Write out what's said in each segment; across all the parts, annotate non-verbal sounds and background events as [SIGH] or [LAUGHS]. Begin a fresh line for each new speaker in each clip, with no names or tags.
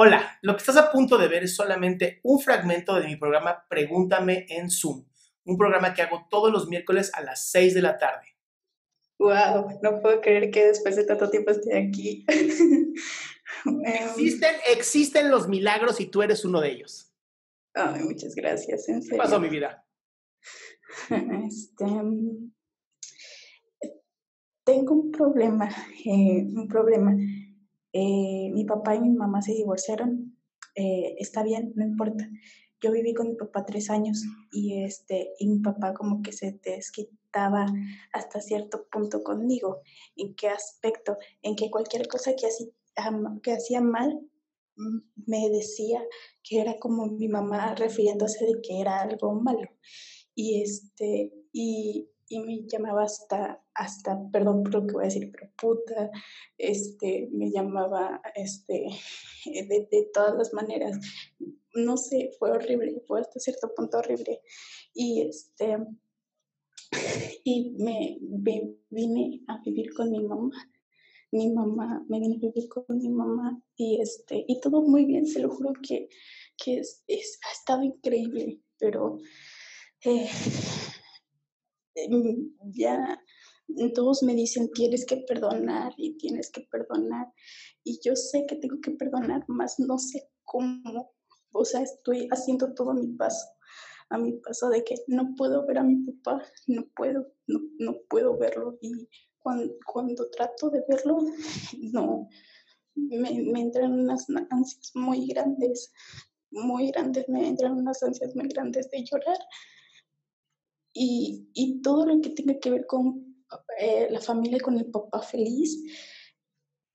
Hola, lo que estás a punto de ver es solamente un fragmento de mi programa Pregúntame en Zoom, un programa que hago todos los miércoles a las 6 de la tarde.
Wow, no puedo creer que después de tanto tiempo esté aquí. [LAUGHS]
Em, existen, existen los milagros y tú eres uno de ellos.
Ay, muchas gracias.
¿Qué pasó, mi vida? [LAUGHS]
Este, tengo un problema, eh, un problema. Eh, mi papá y mi mamá se divorciaron, eh, está bien, no importa. Yo viví con mi papá tres años y, este, y mi papá como que se desquitaba hasta cierto punto conmigo. ¿En qué aspecto? En que cualquier cosa que, así, que hacía mal me decía que era como mi mamá refiriéndose de que era algo malo. Y, este, y, y me llamaba hasta, hasta, perdón por lo que voy a decir, pero puta, este, me llamaba, este, [LAUGHS] de, de todas las maneras, no sé, fue horrible, fue hasta cierto punto horrible. Y este, [LAUGHS] y me, vine a vivir con mi mamá. Mi mamá, me vine a vivir con mi mamá y este, y todo muy bien, se lo juro que, que es, ha estado increíble, pero eh, ya todos me dicen tienes que perdonar y tienes que perdonar y yo sé que tengo que perdonar, más no sé cómo, o sea, estoy haciendo todo a mi paso, a mi paso de que no puedo ver a mi papá, no puedo, no, no puedo verlo. Y cuando, cuando trato de verlo, [LAUGHS] no, me, me entran unas ansias muy grandes, muy grandes, me entran unas ansias muy grandes de llorar y, y todo lo que tenga que ver con eh, la familia, con el papá feliz,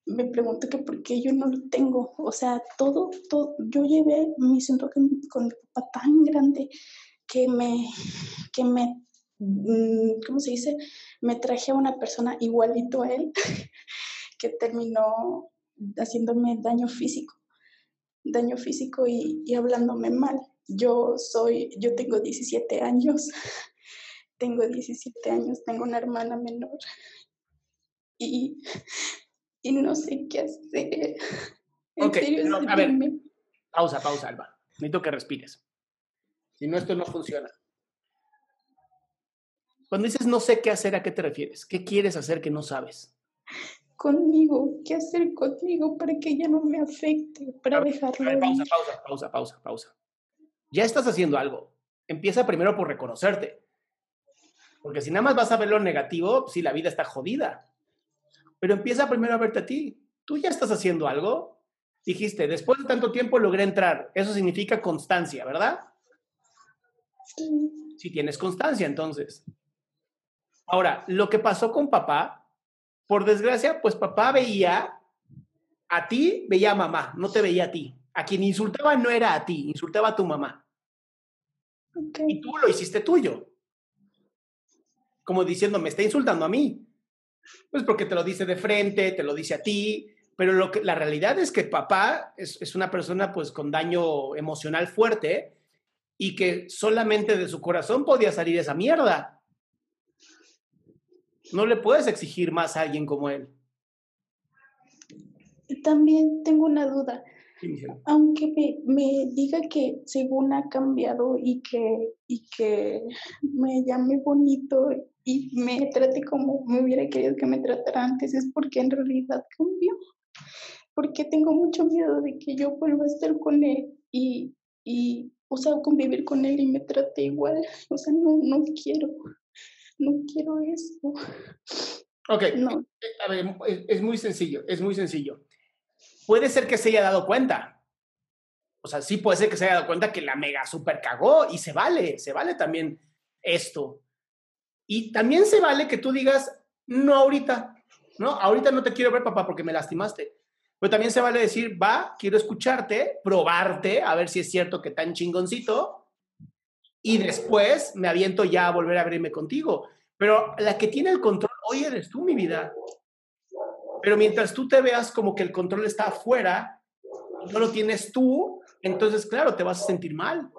me pregunto que por qué yo no lo tengo. O sea, todo, todo, yo llevé mi centro con, mi papá tan grande que me, que me, mm, ¿cómo se dice? Me traje a una persona igualito a él [LAUGHS] que terminó haciéndome daño físico, daño físico y, y hablándome mal. Yo soy, yo tengo 17 años tengo 17 años, tengo una hermana menor y, y no sé qué hacer.
ok, a ver, pausa, pausa, Alba. Necesito que respires. Si no, esto no funciona. Cuando dices no sé qué hacer, ¿a qué te refieres? ¿Qué quieres hacer que no sabes?
Conmigo, ¿qué hacer conmigo para que ella no me afecte, para dejarlo?
pausa, pausa, pausa, pausa, pausa. Ya estás haciendo algo. Empieza primero por reconocerte. Porque si nada más vas a ver lo negativo, sí, la vida está jodida. Pero empieza primero a verte a ti. Tú ya estás haciendo algo. Dijiste, después de tanto tiempo logré entrar. Eso significa constancia, ¿verdad?
Sí.
Si tienes constancia, entonces. Ahora, lo que pasó con papá, por desgracia, pues papá veía a ti, veía a mamá, no te veía a ti. A quien insultaba no era a ti, insultaba a tu mamá. Y tú lo hiciste tuyo como diciendo, me está insultando a mí. Pues porque te lo dice de frente, te lo dice a ti, pero lo que, la realidad es que papá es, es una persona pues con daño emocional fuerte y que solamente de su corazón podía salir esa mierda. No le puedes exigir más a alguien como él.
También tengo una duda. Aunque me, me, diga que según ha cambiado y que, y que me llame bonito y me trate como me hubiera querido que me tratara antes, es porque en realidad cambió. Porque tengo mucho miedo de que yo vuelva a estar con él y, y o sea, convivir con él y me trate igual. [LAUGHS] O sea, no, no quiero, no quiero eso.
Ok, no. A ver, es muy sencillo, es muy sencillo puede ser que se haya dado cuenta. O sea, sí puede ser que se haya dado cuenta que la mega super cagó y se vale, se vale también esto. Y también se vale que tú digas, no ahorita, ¿no? Ahorita no te quiero ver, papá, porque me lastimaste. Pero también se vale decir, va, quiero escucharte, probarte, a ver si es cierto que tan chingoncito. Y después me aviento ya a volver a abrirme contigo. Pero la que tiene el control hoy eres tú, mi vida. Pero mientras tú te veas como que el control está afuera, no lo tienes tú, entonces, claro, te vas a sentir mal.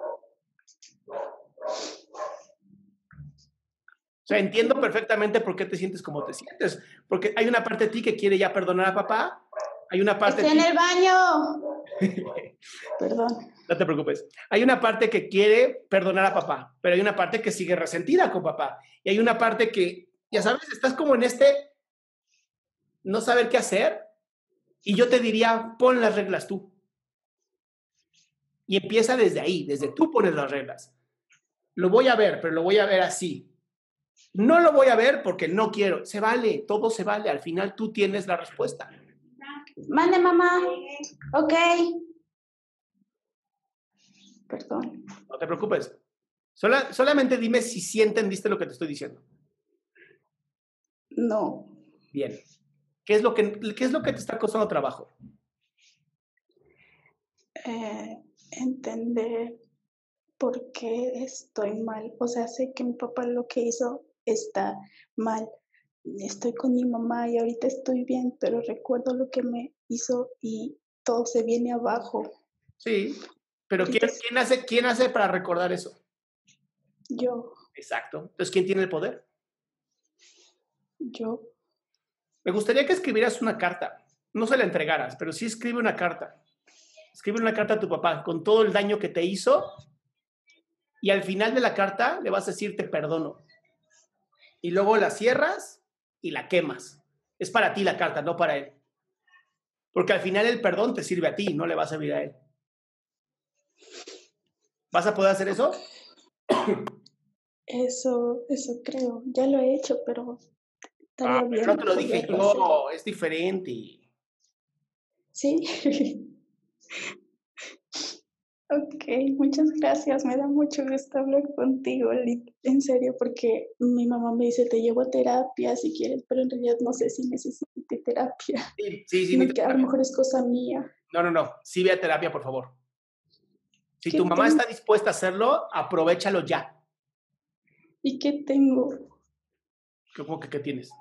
O sea, entiendo perfectamente por qué te sientes como te sientes, porque hay una parte de ti que quiere ya perdonar a papá hay una parte...
Estoy en el baño. [LAUGHS] Perdón.
No te preocupes. Hay una parte que quiere perdonar a papá, pero hay una parte que sigue resentida con papá. Y hay una parte que, ya sabes, estás como en este no saber qué hacer. Y yo te diría, pon las reglas tú. Y empieza desde ahí, desde tú pones las reglas. Lo voy a ver, pero lo voy a ver así. No lo voy a ver porque no quiero. Se vale, todo se vale. Al final tú tienes la respuesta.
Mande, mamá. Ok. Perdón.
No te preocupes. solamente dime si sí entendiste lo que te estoy diciendo.
No.
Bien. ¿Qué es lo que, qué es lo que te está costando trabajo?
Eh, entender por qué estoy mal. O sea, sé que mi papá lo que hizo está mal. Estoy con mi mamá y ahorita estoy bien, pero recuerdo lo que me hizo y todo se viene abajo.
Sí, pero ¿quién, ¿quién, hace, ¿quién hace para recordar eso?
Yo.
Exacto. Entonces, ¿quién tiene el poder?
Yo.
Me gustaría que escribieras una carta. No se la entregaras, pero sí escribe una carta. Escribe una carta a tu papá con todo el daño que te hizo y al final de la carta le vas a decir te perdono. Y luego la cierras y la quemas. Es para ti la carta, no para él. Porque al final el perdón te sirve a ti, no le va a servir a él. ¿Vas a poder hacer eso?
Eso, eso creo. Ya lo he hecho, pero
ah, no te lo dije yo, es diferente.
Sí. [LAUGHS] Ok, muchas gracias. Me da mucho gusto hablar contigo, en serio, porque mi mamá me dice, te llevo a terapia si quieres, pero en realidad no sé si necesite terapia.
Sí, sí, sí.
Que a lo mejor es cosa mía.
No, no, no. Sí ve a terapia, por favor. Si tu mamá está dispuesta a hacerlo, aprovechalo ya.
¿Y qué tengo?
¿Cómo que qué tienes?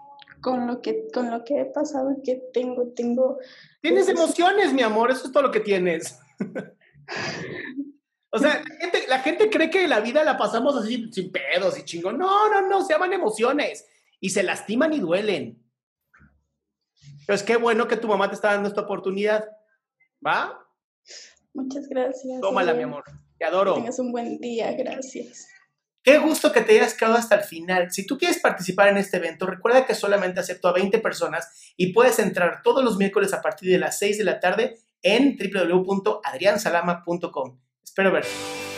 Con lo que, con lo que he pasado y que tengo, tengo...
Tienes pues, emociones, mi amor, eso es todo lo que tienes. [LAUGHS] O sea, la gente, cree que la vida la pasamos así sin pedos y chingón. No, no, no, se llaman emociones y se lastiman y duelen. Pero es que bueno que tu mamá te está dando esta oportunidad. ¿Va?
Muchas gracias.
Tómala, mi amor. Te adoro.
tengas un buen día, gracias.
Qué gusto que te hayas quedado hasta el final. Si tú quieres participar en este evento, recuerda que solamente acepto a 20 personas y puedes entrar todos los miércoles a partir de las 6 de la tarde en www.adriansalama.com. Espero verte.